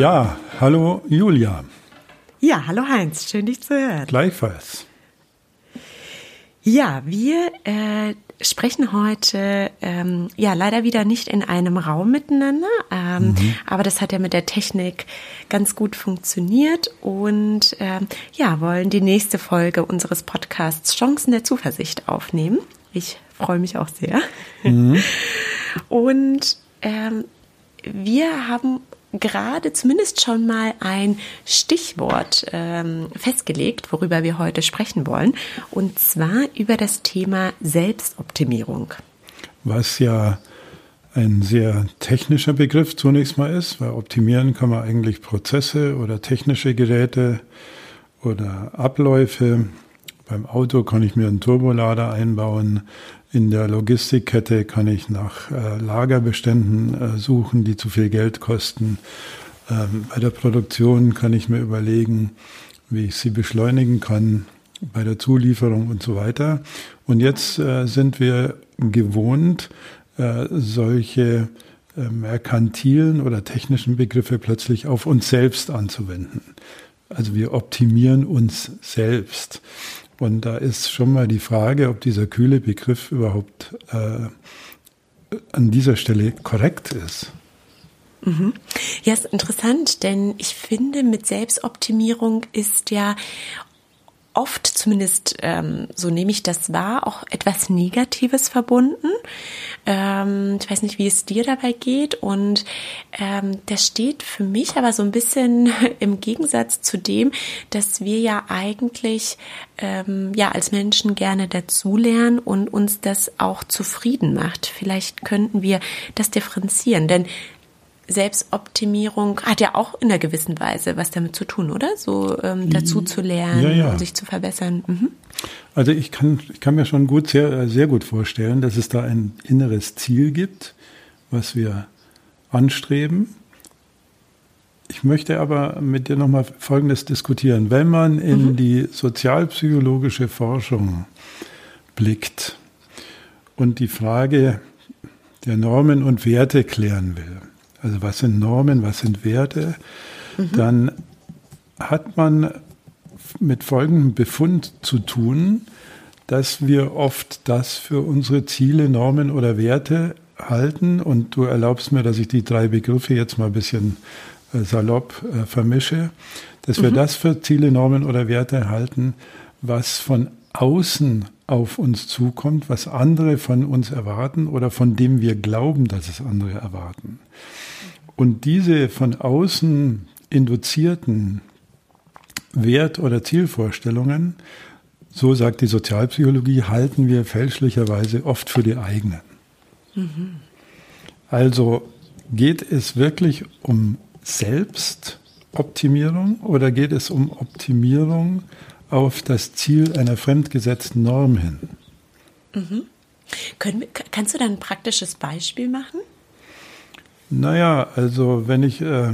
Ja, hallo Julia. Ja, hallo Heinz, schön dich zu hören. Gleichfalls. Ja, wir äh, sprechen heute ähm, ja leider wieder nicht in einem Raum miteinander, ähm, mhm. aber das hat ja mit der Technik ganz gut funktioniert und ähm, ja wollen die nächste Folge unseres Podcasts Chancen der Zuversicht aufnehmen. Ich freue mich auch sehr. Mhm. Und ähm, wir haben gerade zumindest schon mal ein Stichwort ähm, festgelegt, worüber wir heute sprechen wollen, und zwar über das Thema Selbstoptimierung. Was ja ein sehr technischer Begriff zunächst mal ist, weil optimieren kann man eigentlich Prozesse oder technische Geräte oder Abläufe. Beim Auto kann ich mir einen Turbolader einbauen. In der Logistikkette kann ich nach äh, Lagerbeständen äh, suchen, die zu viel Geld kosten. Ähm, bei der Produktion kann ich mir überlegen, wie ich sie beschleunigen kann, bei der Zulieferung und so weiter. Und jetzt äh, sind wir gewohnt, äh, solche äh, merkantilen oder technischen Begriffe plötzlich auf uns selbst anzuwenden. Also wir optimieren uns selbst. Und da ist schon mal die Frage, ob dieser kühle Begriff überhaupt äh, an dieser Stelle korrekt ist. Mhm. Ja, ist interessant, denn ich finde, mit Selbstoptimierung ist ja oft, zumindest ähm, so nehme ich das wahr, auch etwas Negatives verbunden. Ähm, ich weiß nicht, wie es dir dabei geht. Und ähm, das steht für mich aber so ein bisschen im Gegensatz zu dem, dass wir ja eigentlich ähm, ja als Menschen gerne dazulernen und uns das auch zufrieden macht. Vielleicht könnten wir das differenzieren, denn Selbstoptimierung hat ja auch in einer gewissen Weise was damit zu tun, oder? So ähm, dazu zu lernen ja, ja. und sich zu verbessern. Mhm. Also ich kann, ich kann mir schon gut, sehr, sehr gut vorstellen, dass es da ein inneres Ziel gibt, was wir anstreben. Ich möchte aber mit dir nochmal Folgendes diskutieren. Wenn man in mhm. die sozialpsychologische Forschung blickt und die Frage der Normen und Werte klären will, also was sind Normen, was sind Werte, mhm. dann hat man mit folgendem Befund zu tun, dass wir oft das für unsere Ziele, Normen oder Werte halten. Und du erlaubst mir, dass ich die drei Begriffe jetzt mal ein bisschen äh, salopp äh, vermische, dass mhm. wir das für Ziele, Normen oder Werte halten, was von außen auf uns zukommt, was andere von uns erwarten oder von dem wir glauben, dass es andere erwarten. Und diese von außen induzierten Wert- oder Zielvorstellungen, so sagt die Sozialpsychologie, halten wir fälschlicherweise oft für die eigenen. Mhm. Also geht es wirklich um Selbstoptimierung oder geht es um Optimierung auf das Ziel einer fremdgesetzten Norm hin? Mhm. Können, kannst du da ein praktisches Beispiel machen? Naja, also wenn ich äh,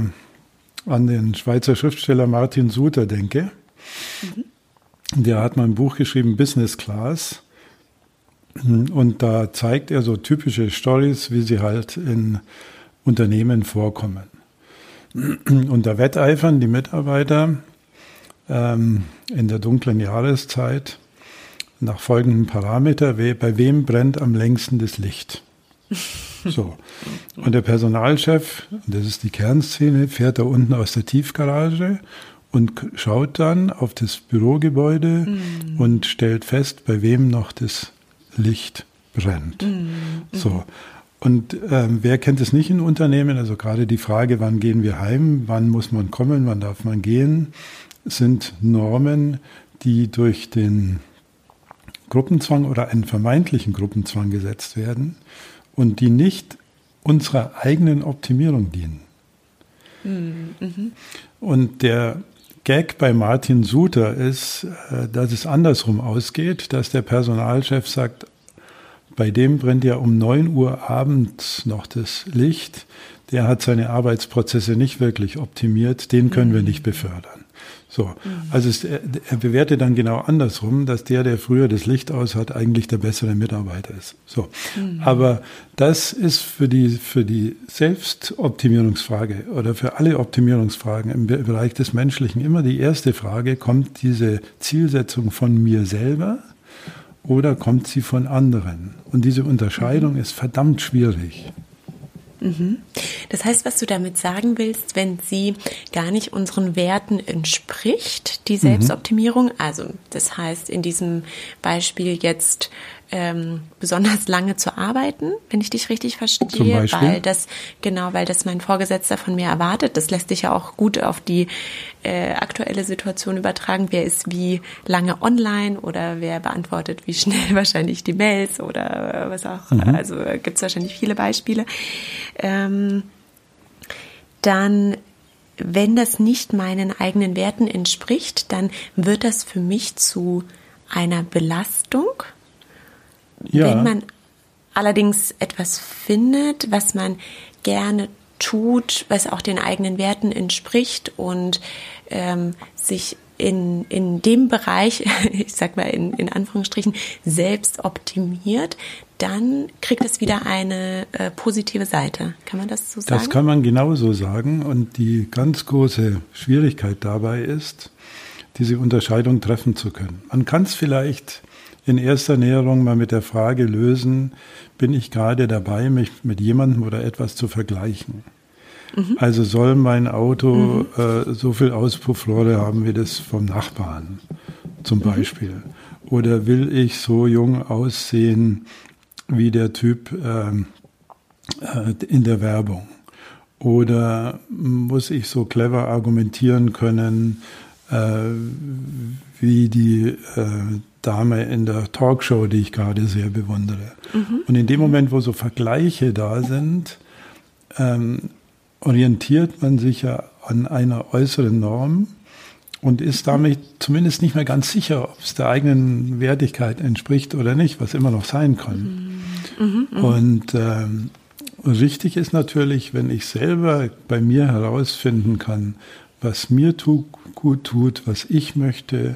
an den Schweizer Schriftsteller Martin Suter denke, mhm. der hat mal ein Buch geschrieben, Business Class. Und da zeigt er so typische Stories, wie sie halt in Unternehmen vorkommen. Und da wetteifern die Mitarbeiter ähm, in der dunklen Jahreszeit nach folgendem Parameter, bei wem brennt am längsten das Licht? So. Und der Personalchef, das ist die Kernszene, fährt da unten aus der Tiefgarage und schaut dann auf das Bürogebäude mm. und stellt fest, bei wem noch das Licht brennt. Mm. So. Und ähm, wer kennt es nicht in Unternehmen? Also gerade die Frage, wann gehen wir heim, wann muss man kommen, wann darf man gehen, sind Normen, die durch den Gruppenzwang oder einen vermeintlichen Gruppenzwang gesetzt werden und die nicht unserer eigenen Optimierung dienen. Mhm. Und der Gag bei Martin Suter ist, äh, dass es andersrum ausgeht, dass der Personalchef sagt, bei dem brennt ja um 9 Uhr abends noch das Licht, der hat seine Arbeitsprozesse nicht wirklich optimiert, den können wir nicht befördern. So, also es, er, er bewertet dann genau andersrum, dass der, der früher das Licht aus hat, eigentlich der bessere Mitarbeiter ist. So, mhm. aber das ist für die für die Selbstoptimierungsfrage oder für alle Optimierungsfragen im Bereich des Menschlichen immer die erste Frage: Kommt diese Zielsetzung von mir selber? Oder kommt sie von anderen? Und diese Unterscheidung mhm. ist verdammt schwierig. Mhm. Das heißt, was du damit sagen willst, wenn sie gar nicht unseren Werten entspricht, die mhm. Selbstoptimierung, also das heißt in diesem Beispiel jetzt ähm, besonders lange zu arbeiten, wenn ich dich richtig verstehe, weil das genau, weil das mein Vorgesetzter von mir erwartet. Das lässt sich ja auch gut auf die äh, aktuelle Situation übertragen. Wer ist wie lange online oder wer beantwortet wie schnell wahrscheinlich die Mails oder was auch. Mhm. Also gibt es wahrscheinlich viele Beispiele. Ähm, dann wenn das nicht meinen eigenen Werten entspricht, dann wird das für mich zu einer Belastung ja. Wenn man allerdings etwas findet, was man gerne tut, was auch den eigenen Werten entspricht und ähm, sich in, in dem Bereich, ich sag mal in, in Anführungsstrichen, selbst optimiert, dann kriegt es wieder eine äh, positive Seite. Kann man das so sagen? Das kann man genauso sagen. Und die ganz große Schwierigkeit dabei ist, diese Unterscheidung treffen zu können. Man kann es vielleicht in erster Näherung mal mit der Frage lösen, bin ich gerade dabei, mich mit jemandem oder etwas zu vergleichen? Mhm. Also soll mein Auto mhm. äh, so viel Auspuffrohre haben wie das vom Nachbarn zum mhm. Beispiel? Mhm. Oder will ich so jung aussehen wie der Typ äh, äh, in der Werbung? Oder muss ich so clever argumentieren können, wie die äh, Dame in der Talkshow, die ich gerade sehr bewundere. Mhm. Und in dem Moment, wo so Vergleiche da sind, ähm, orientiert man sich ja an einer äußeren Norm und ist damit zumindest nicht mehr ganz sicher, ob es der eigenen Wertigkeit entspricht oder nicht, was immer noch sein kann. Mhm. Mhm. mhm. Und ähm, richtig ist natürlich, wenn ich selber bei mir herausfinden kann, was mir tu gut tut, was ich möchte,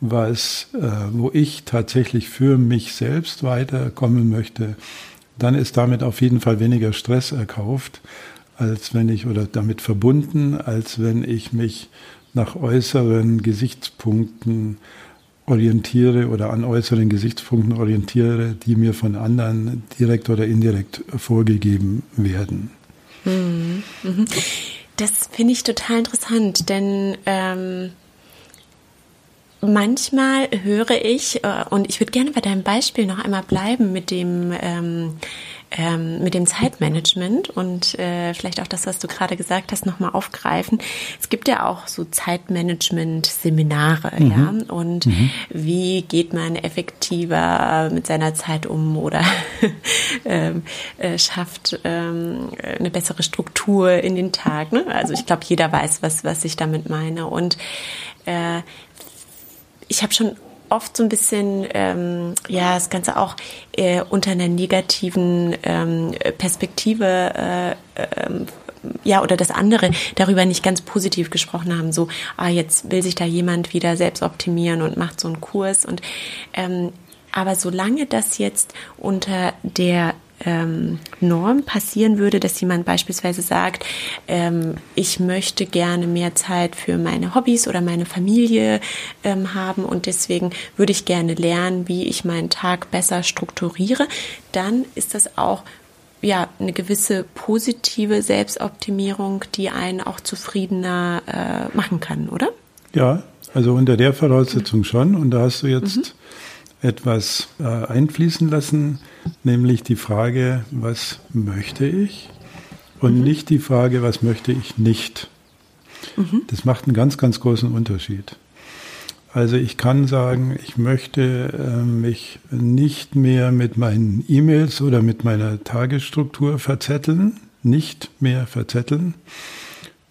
was, äh, wo ich tatsächlich für mich selbst weiterkommen möchte, dann ist damit auf jeden Fall weniger Stress erkauft, als wenn ich oder damit verbunden, als wenn ich mich nach äußeren Gesichtspunkten orientiere oder an äußeren Gesichtspunkten orientiere, die mir von anderen direkt oder indirekt vorgegeben werden. Mhm. Mhm. Das finde ich total interessant, denn ähm manchmal höre ich, äh, und ich würde gerne bei deinem Beispiel noch einmal bleiben mit dem, ähm, ähm, mit dem Zeitmanagement und äh, vielleicht auch das, was du gerade gesagt hast, nochmal aufgreifen. Es gibt ja auch so Zeitmanagement-Seminare, mhm. ja, und mhm. wie geht man effektiver mit seiner Zeit um oder ähm, äh, schafft ähm, eine bessere Struktur in den Tag. Ne? Also ich glaube, jeder weiß, was, was ich damit meine. Und äh, ich habe schon oft so ein bisschen ähm, ja das Ganze auch äh, unter einer negativen ähm, Perspektive äh, ähm, ja, oder das andere darüber nicht ganz positiv gesprochen haben, so, ah, jetzt will sich da jemand wieder selbst optimieren und macht so einen Kurs. Und ähm, aber solange das jetzt unter der ähm, Norm passieren würde, dass jemand beispielsweise sagt, ähm, ich möchte gerne mehr Zeit für meine Hobbys oder meine Familie ähm, haben und deswegen würde ich gerne lernen, wie ich meinen Tag besser strukturiere, dann ist das auch ja eine gewisse positive Selbstoptimierung, die einen auch zufriedener äh, machen kann, oder? Ja, also unter der Voraussetzung schon. Und da hast du jetzt mhm etwas äh, einfließen lassen, nämlich die Frage, was möchte ich und mhm. nicht die Frage, was möchte ich nicht. Mhm. Das macht einen ganz, ganz großen Unterschied. Also ich kann sagen, ich möchte äh, mich nicht mehr mit meinen E-Mails oder mit meiner Tagesstruktur verzetteln, nicht mehr verzetteln.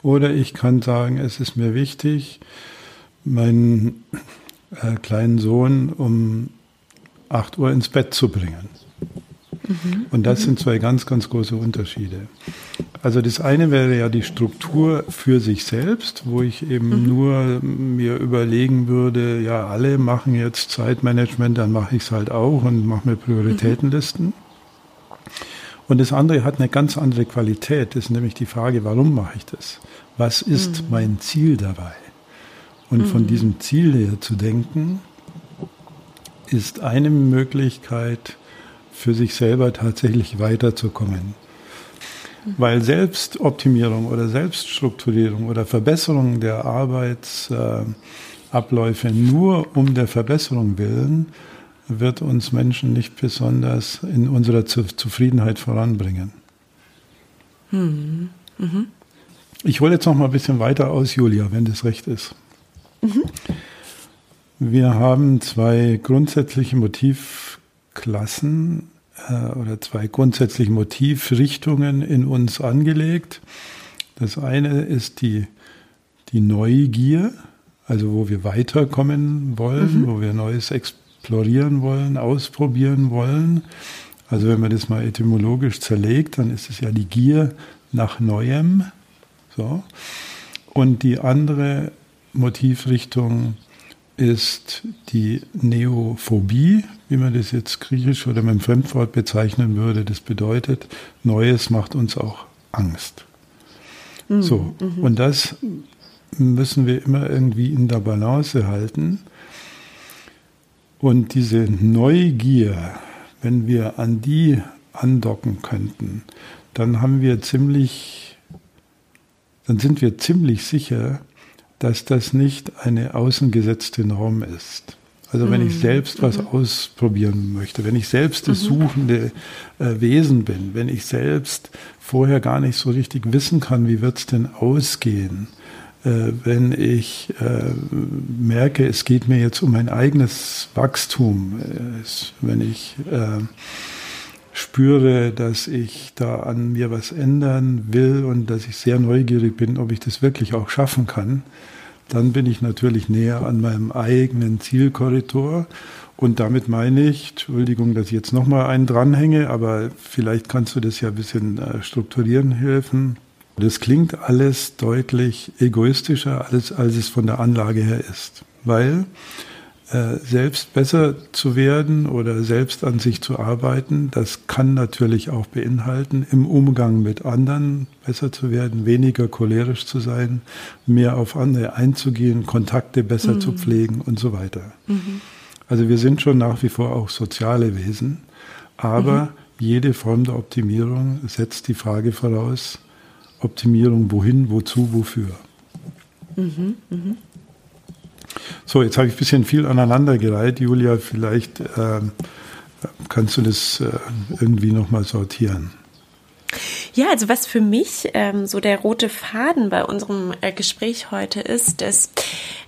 Oder ich kann sagen, es ist mir wichtig, meinen äh, kleinen Sohn um 8 Uhr ins Bett zu bringen. Mhm. Und das mhm. sind zwei ganz, ganz große Unterschiede. Also das eine wäre ja die Struktur für sich selbst, wo ich eben mhm. nur mir überlegen würde, ja, alle machen jetzt Zeitmanagement, dann mache ich es halt auch und mache mir Prioritätenlisten. Mhm. Und das andere hat eine ganz andere Qualität, das ist nämlich die Frage, warum mache ich das? Was ist mhm. mein Ziel dabei? Und von mhm. diesem Ziel her zu denken, ist eine Möglichkeit, für sich selber tatsächlich weiterzukommen. Weil Selbstoptimierung oder Selbststrukturierung oder Verbesserung der Arbeitsabläufe nur um der Verbesserung willen wird uns Menschen nicht besonders in unserer Zufriedenheit voranbringen. Mhm. Mhm. Ich hole jetzt noch mal ein bisschen weiter aus, Julia, wenn das recht ist. Mhm. Wir haben zwei grundsätzliche Motivklassen äh, oder zwei grundsätzliche Motivrichtungen in uns angelegt. Das eine ist die, die Neugier, also wo wir weiterkommen wollen, mhm. wo wir Neues explorieren wollen, ausprobieren wollen. Also wenn man das mal etymologisch zerlegt, dann ist es ja die Gier nach Neuem. So. Und die andere Motivrichtung ist die Neophobie, wie man das jetzt griechisch oder mit dem Fremdwort bezeichnen würde. Das bedeutet, Neues macht uns auch Angst. Mhm. So, mhm. und das müssen wir immer irgendwie in der Balance halten. Und diese Neugier, wenn wir an die andocken könnten, dann haben wir ziemlich, dann sind wir ziemlich sicher, dass das nicht eine außengesetzte Norm ist. Also wenn ich mhm. selbst was mhm. ausprobieren möchte, wenn ich selbst das mhm. suchende äh, Wesen bin, wenn ich selbst vorher gar nicht so richtig wissen kann, wie wird's denn ausgehen, äh, wenn ich äh, merke, es geht mir jetzt um mein eigenes Wachstum, äh, wenn ich äh, spüre, dass ich da an mir was ändern will und dass ich sehr neugierig bin, ob ich das wirklich auch schaffen kann, dann bin ich natürlich näher an meinem eigenen Zielkorridor. Und damit meine ich, Entschuldigung, dass ich jetzt nochmal einen dranhänge, aber vielleicht kannst du das ja ein bisschen äh, strukturieren helfen. Das klingt alles deutlich egoistischer, als, als es von der Anlage her ist. Weil selbst besser zu werden oder selbst an sich zu arbeiten, das kann natürlich auch beinhalten, im Umgang mit anderen besser zu werden, weniger cholerisch zu sein, mehr auf andere einzugehen, Kontakte besser mhm. zu pflegen und so weiter. Mhm. Also wir sind schon nach wie vor auch soziale Wesen, aber mhm. jede Form der Optimierung setzt die Frage voraus, Optimierung wohin, wozu, wofür. Mhm, mh. So, jetzt habe ich ein bisschen viel aneinandergereiht. Julia, vielleicht äh, kannst du das äh, irgendwie nochmal sortieren. Ja, also was für mich ähm, so der rote Faden bei unserem äh, Gespräch heute ist, dass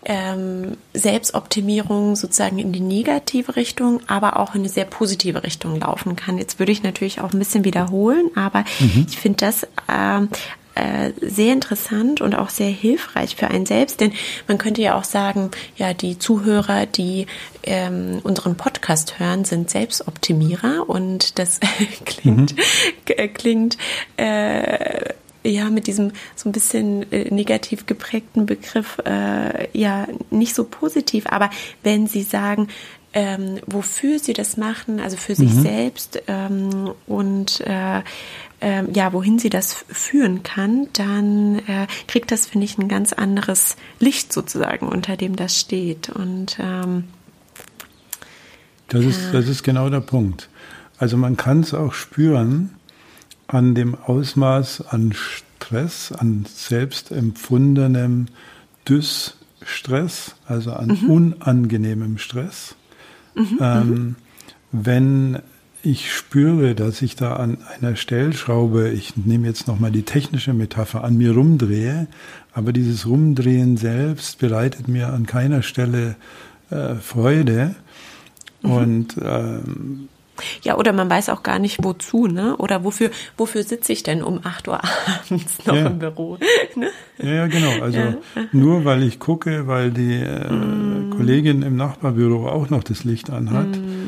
ähm, Selbstoptimierung sozusagen in die negative Richtung, aber auch in eine sehr positive Richtung laufen kann. Jetzt würde ich natürlich auch ein bisschen wiederholen, aber mhm. ich finde das äh, äh, sehr interessant und auch sehr hilfreich für einen selbst, denn man könnte ja auch sagen, ja, die Zuhörer, die ähm, unseren Podcast hören, sind Selbstoptimierer und das klingt, mhm. klingt äh, ja mit diesem so ein bisschen äh, negativ geprägten Begriff äh, ja nicht so positiv. Aber wenn Sie sagen, ähm, wofür Sie das machen, also für sich mhm. selbst ähm, und äh, ähm, ja, wohin sie das führen kann, dann äh, kriegt das, finde ich, ein ganz anderes Licht sozusagen, unter dem das steht. Und ähm, das, ja. ist, das ist genau der Punkt. Also man kann es auch spüren an dem Ausmaß an Stress, an selbstempfundenem Dysstress, also an mhm. unangenehmem Stress. Mhm, ähm, mhm. wenn ich spüre, dass ich da an einer Stellschraube, ich nehme jetzt nochmal die technische Metapher, an mir rumdrehe, aber dieses Rumdrehen selbst bereitet mir an keiner Stelle äh, Freude. Mhm. Und ähm, ja, oder man weiß auch gar nicht wozu, ne? Oder wofür, wofür sitze ich denn um 8 Uhr abends noch ja. im Büro? Ne? Ja, genau. Also ja. nur weil ich gucke, weil die äh, mm. Kollegin im Nachbarbüro auch noch das Licht anhat, mm.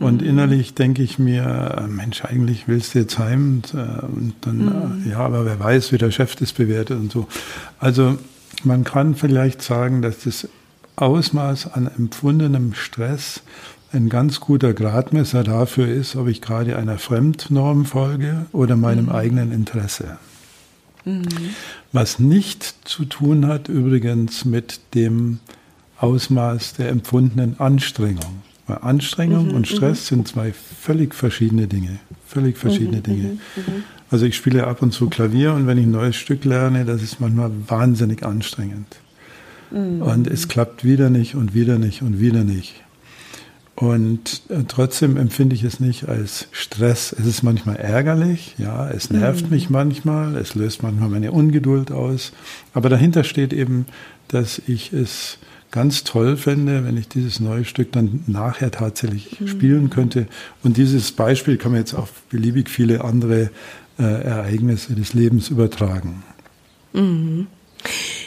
Und innerlich denke ich mir, äh, Mensch, eigentlich willst du jetzt heim und, äh, und dann, mhm. ja, aber wer weiß, wie der Chef das bewertet und so. Also man kann vielleicht sagen, dass das Ausmaß an empfundenem Stress ein ganz guter Gradmesser dafür ist, ob ich gerade einer Fremdnorm folge oder meinem mhm. eigenen Interesse. Mhm. Was nicht zu tun hat übrigens mit dem Ausmaß der empfundenen Anstrengung. Weil Anstrengung mhm, und Stress mhm. sind zwei völlig verschiedene Dinge. Völlig verschiedene mhm, Dinge. Mhm, also ich spiele ab und zu Klavier und wenn ich ein neues Stück lerne, das ist manchmal wahnsinnig anstrengend. Und es klappt wieder nicht und wieder nicht und wieder nicht. Und äh, trotzdem empfinde ich es nicht als Stress. Es ist manchmal ärgerlich, ja, es nervt mhm. mich manchmal, es löst manchmal meine Ungeduld aus. Aber dahinter steht eben, dass ich es ganz toll fände, wenn ich dieses neue Stück dann nachher tatsächlich mhm. spielen könnte. Und dieses Beispiel kann man jetzt auf beliebig viele andere äh, Ereignisse des Lebens übertragen. Mhm.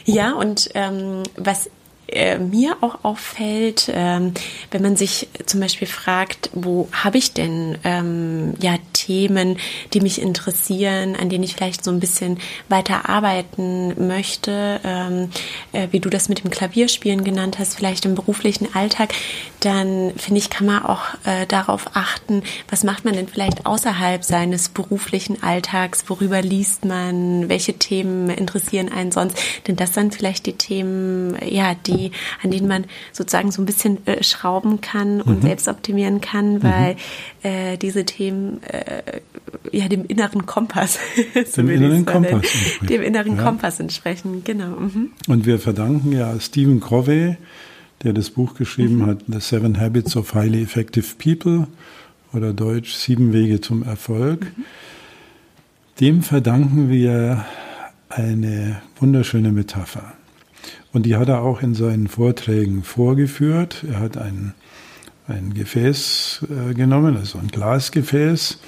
Ja, und ähm, was äh, mir auch auffällt, ähm, wenn man sich zum Beispiel fragt, wo habe ich denn ähm, ja Themen, die mich interessieren, an denen ich vielleicht so ein bisschen weiter arbeiten möchte, ähm, äh, wie du das mit dem Klavierspielen genannt hast, vielleicht im beruflichen Alltag, dann finde ich, kann man auch äh, darauf achten, was macht man denn vielleicht außerhalb seines beruflichen Alltags, worüber liest man, welche Themen interessieren einen sonst, denn das sind vielleicht die Themen, ja, die an denen man sozusagen so ein bisschen äh, schrauben kann und mhm. selbst optimieren kann, weil mhm. äh, diese Themen äh, ja dem inneren Kompass, dem inneren Kompass dem inneren ja. Kompass entsprechen, genau. Mhm. Und wir verdanken ja Stephen Covey, der das Buch geschrieben mhm. hat, The Seven Habits of Highly Effective People oder Deutsch Sieben Wege zum Erfolg. Mhm. Dem verdanken wir eine wunderschöne Metapher. Und die hat er auch in seinen Vorträgen vorgeführt. Er hat ein, ein Gefäß äh, genommen, also ein Glasgefäß,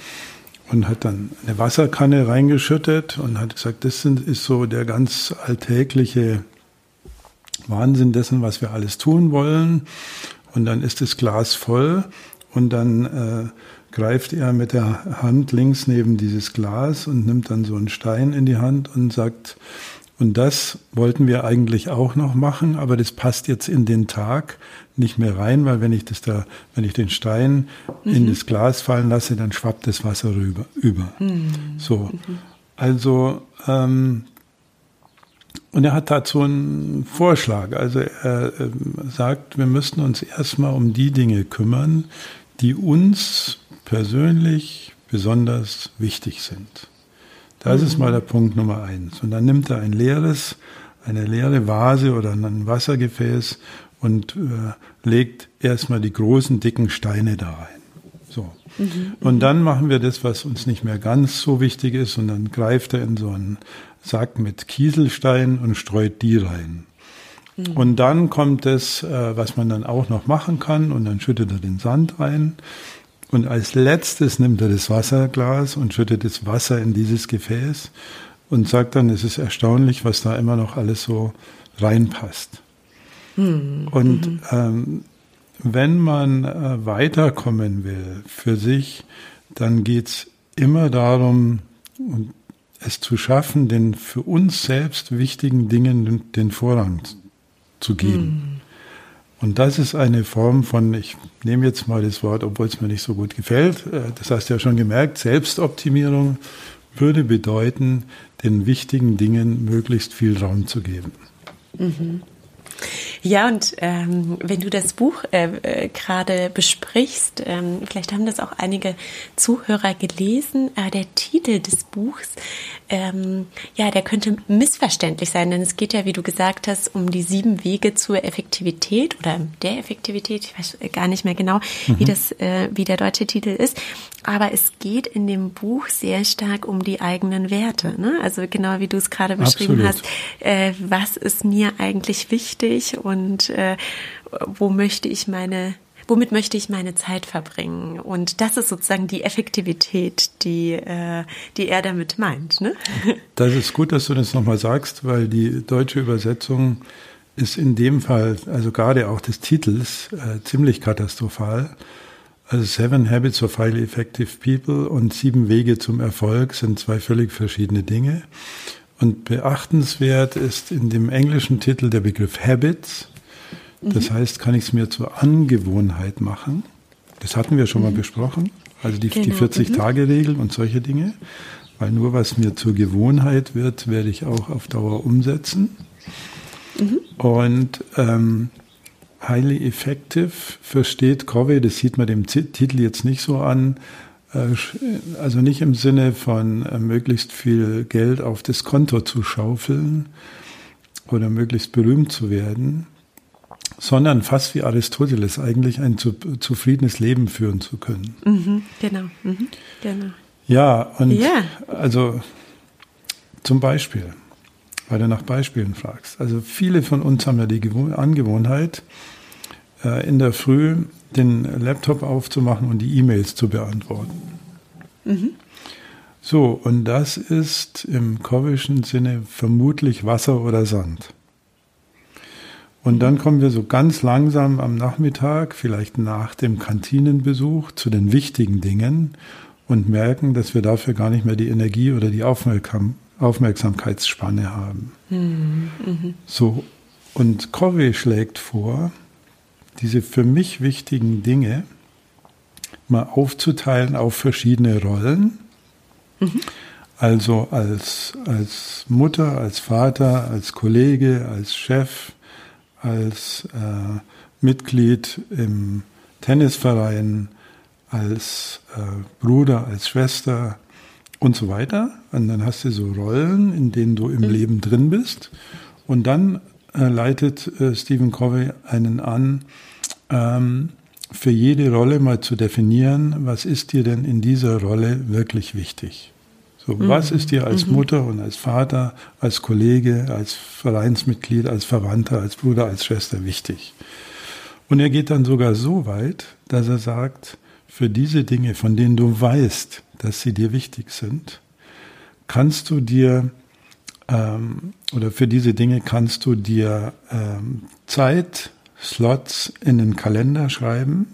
und hat dann eine Wasserkanne reingeschüttet und hat gesagt, das ist so der ganz alltägliche Wahnsinn dessen, was wir alles tun wollen. Und dann ist das Glas voll und dann äh, greift er mit der Hand links neben dieses Glas und nimmt dann so einen Stein in die Hand und sagt, und das wollten wir eigentlich auch noch machen, aber das passt jetzt in den Tag nicht mehr rein, weil wenn ich das da, wenn ich den Stein mhm. in das Glas fallen lasse, dann schwappt das Wasser rüber, über. Mhm. So. Also, ähm, und er hat dazu einen Vorschlag. Also er äh, sagt, wir müssten uns erstmal um die Dinge kümmern, die uns persönlich besonders wichtig sind. Das mhm. ist mal der Punkt Nummer eins. Und dann nimmt er ein leeres, eine leere Vase oder ein Wassergefäß und äh, legt erstmal die großen, dicken Steine da rein. So. Mhm. Und dann machen wir das, was uns nicht mehr ganz so wichtig ist, und dann greift er in so einen Sack mit Kieselsteinen und streut die rein. Mhm. Und dann kommt das, äh, was man dann auch noch machen kann, und dann schüttet er den Sand rein. Und als letztes nimmt er das Wasserglas und schüttet das Wasser in dieses Gefäß und sagt dann, es ist erstaunlich, was da immer noch alles so reinpasst. Mhm. Und ähm, wenn man äh, weiterkommen will für sich, dann geht's immer darum, es zu schaffen, den für uns selbst wichtigen Dingen den Vorrang zu geben. Mhm. Und das ist eine Form von, ich nehme jetzt mal das Wort, obwohl es mir nicht so gut gefällt, äh, das hast du ja schon gemerkt, Selbstoptimierung würde bedeuten, den wichtigen Dingen möglichst viel Raum zu geben. Mhm. Ja, und ähm, wenn du das Buch äh, äh, gerade besprichst, ähm, vielleicht haben das auch einige Zuhörer gelesen, äh, der Titel des Buchs, ähm, ja, der könnte missverständlich sein, denn es geht ja, wie du gesagt hast, um die sieben Wege zur Effektivität oder der Effektivität, ich weiß gar nicht mehr genau, mhm. wie das, äh, wie der deutsche Titel ist, aber es geht in dem Buch sehr stark um die eigenen Werte, ne? also genau wie du es gerade beschrieben Absolut. hast, äh, was ist mir eigentlich wichtig und äh, wo möchte ich meine womit möchte ich meine Zeit verbringen? Und das ist sozusagen die Effektivität, die, äh, die er damit meint. Ne? Das ist gut, dass du das nochmal sagst, weil die deutsche Übersetzung ist in dem Fall, also gerade auch des Titels, äh, ziemlich katastrophal. Also Seven Habits of Highly Effective People und Sieben Wege zum Erfolg sind zwei völlig verschiedene Dinge. Und beachtenswert ist in dem englischen Titel der Begriff Habits. Das mhm. heißt, kann ich es mir zur Angewohnheit machen. Das hatten wir schon mhm. mal besprochen. Also die, genau. die 40-Tage-Regel mhm. und solche Dinge. Weil nur was mir zur Gewohnheit wird, werde ich auch auf Dauer umsetzen. Mhm. Und ähm, highly effective versteht Covey, das sieht man dem Titel jetzt nicht so an, also nicht im Sinne von äh, möglichst viel Geld auf das Konto zu schaufeln oder möglichst berühmt zu werden, sondern fast wie Aristoteles eigentlich ein zufriedenes Leben führen zu können. Mhm, genau, mhm, genau. Ja, und ja. also zum Beispiel, weil du nach Beispielen fragst. Also viele von uns haben ja die Angewohnheit, äh, in der Früh den Laptop aufzumachen und die E-Mails zu beantworten. Mhm. So, und das ist im Covischen Sinne vermutlich Wasser oder Sand. Und dann kommen wir so ganz langsam am Nachmittag, vielleicht nach dem Kantinenbesuch, zu den wichtigen Dingen und merken, dass wir dafür gar nicht mehr die Energie oder die Aufmerksam Aufmerksamkeitsspanne haben. Mhm. Mhm. So, und Covey schlägt vor, diese für mich wichtigen Dinge mal aufzuteilen auf verschiedene Rollen. Mhm. Also als, als Mutter, als Vater, als Kollege, als Chef, als äh, Mitglied im Tennisverein, als äh, Bruder, als Schwester und so weiter. Und dann hast du so Rollen, in denen du im mhm. Leben drin bist. Und dann äh, leitet äh, Stephen Covey einen an, ähm, für jede Rolle mal zu definieren, was ist dir denn in dieser Rolle wirklich wichtig? So, mhm. was ist dir als mhm. Mutter und als Vater, als Kollege, als Vereinsmitglied, als Verwandter, als Bruder, als Schwester wichtig? Und er geht dann sogar so weit, dass er sagt, für diese Dinge, von denen du weißt, dass sie dir wichtig sind, kannst du dir ähm, oder für diese Dinge kannst du dir ähm, Zeit, Slots in den Kalender schreiben.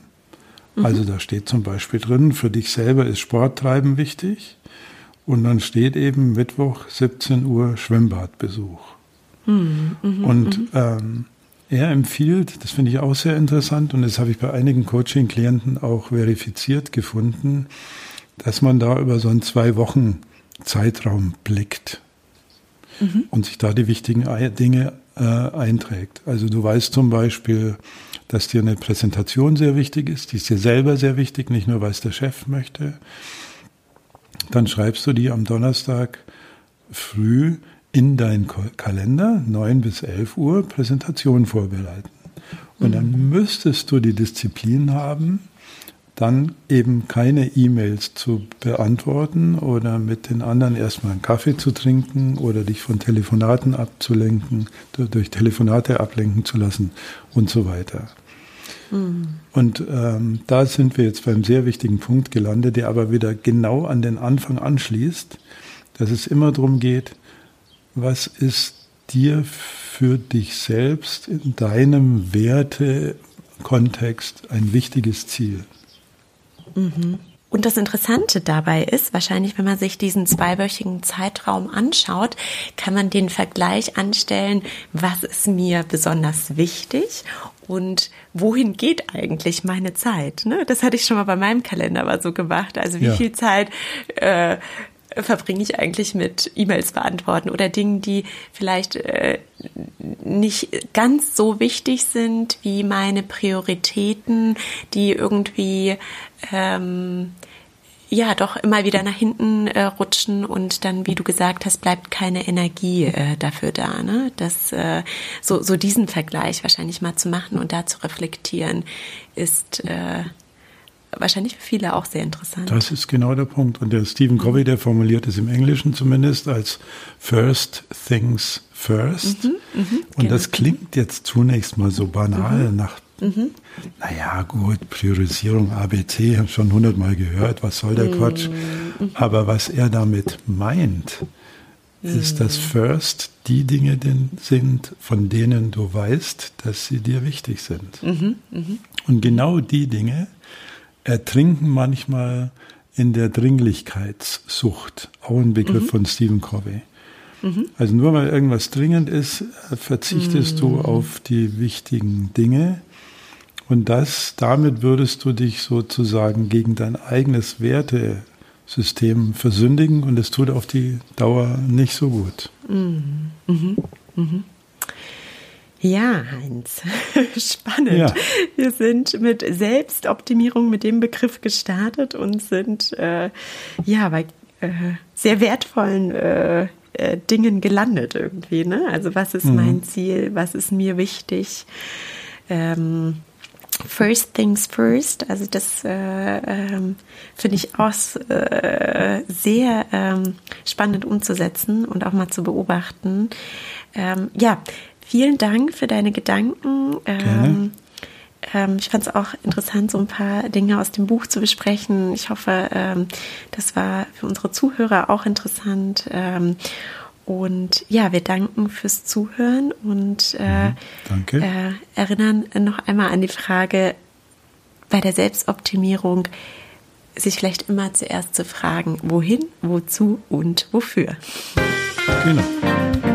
Mhm. Also da steht zum Beispiel drin, für dich selber ist Sporttreiben wichtig. Und dann steht eben Mittwoch 17 Uhr Schwimmbadbesuch. Mhm, mh, und mhm. ähm, er empfiehlt, das finde ich auch sehr interessant und das habe ich bei einigen Coaching-Klienten auch verifiziert gefunden, dass man da über so einen zwei Wochen Zeitraum blickt mhm. und sich da die wichtigen Dinge äh, einträgt. Also du weißt zum Beispiel, dass dir eine Präsentation sehr wichtig ist, die ist dir selber sehr wichtig, nicht nur weil es der Chef möchte. Dann schreibst du die am Donnerstag früh in deinen Kalender, 9 bis 11 Uhr, Präsentation vorbereiten. Und dann mhm. müsstest du die Disziplin haben, dann eben keine E-Mails zu beantworten oder mit den anderen erstmal einen Kaffee zu trinken oder dich von Telefonaten abzulenken, durch Telefonate ablenken zu lassen und so weiter. Mhm. Und ähm, da sind wir jetzt beim sehr wichtigen Punkt gelandet, der aber wieder genau an den Anfang anschließt, dass es immer darum geht, was ist dir für dich selbst in deinem Wertekontext ein wichtiges Ziel? Mhm. Und das Interessante dabei ist, wahrscheinlich, wenn man sich diesen zweiwöchigen Zeitraum anschaut, kann man den Vergleich anstellen, was ist mir besonders wichtig und wohin geht eigentlich meine Zeit? Ne? Das hatte ich schon mal bei meinem Kalender aber so gemacht. Also wie ja. viel Zeit äh, verbringe ich eigentlich mit E-Mails beantworten oder Dingen, die vielleicht äh, nicht ganz so wichtig sind wie meine Prioritäten, die irgendwie ähm, ja doch immer wieder nach hinten äh, rutschen und dann, wie du gesagt hast, bleibt keine Energie äh, dafür da. Ne? Das äh, so so diesen Vergleich wahrscheinlich mal zu machen und da zu reflektieren ist äh, wahrscheinlich für viele auch sehr interessant. Das ist genau der Punkt. Und der Stephen Covey, der formuliert es im Englischen zumindest als First Things First. Mhm, mh, und genau. das klingt jetzt zunächst mal so banal mhm. nach, mhm. naja, gut, Priorisierung ABC, schon hundertmal gehört, was soll der mhm. Quatsch? Aber was er damit meint, ist, dass mhm. First die Dinge sind, von denen du weißt, dass sie dir wichtig sind. Mhm, und genau die Dinge, ertrinken manchmal in der Dringlichkeitssucht. Auch ein Begriff mhm. von Stephen Covey. Mhm. Also nur weil irgendwas dringend ist, verzichtest mhm. du auf die wichtigen Dinge. Und das, damit würdest du dich sozusagen gegen dein eigenes Wertesystem versündigen und es tut auf die Dauer nicht so gut. Mhm. Mhm. Ja, Heinz, spannend. Ja. Wir sind mit Selbstoptimierung, mit dem Begriff gestartet und sind äh, ja bei äh, sehr wertvollen äh, äh, Dingen gelandet irgendwie. Ne? Also was ist mhm. mein Ziel? Was ist mir wichtig? Ähm, First things first, also das äh, ähm, finde ich auch äh, sehr ähm, spannend umzusetzen und auch mal zu beobachten. Ähm, ja, vielen Dank für deine Gedanken. Ähm, ähm, ich fand es auch interessant, so ein paar Dinge aus dem Buch zu besprechen. Ich hoffe, ähm, das war für unsere Zuhörer auch interessant. Ähm, und ja, wir danken fürs Zuhören und äh, mhm. Äh, erinnern noch einmal an die Frage bei der Selbstoptimierung, sich vielleicht immer zuerst zu fragen, wohin, wozu und wofür. Genau.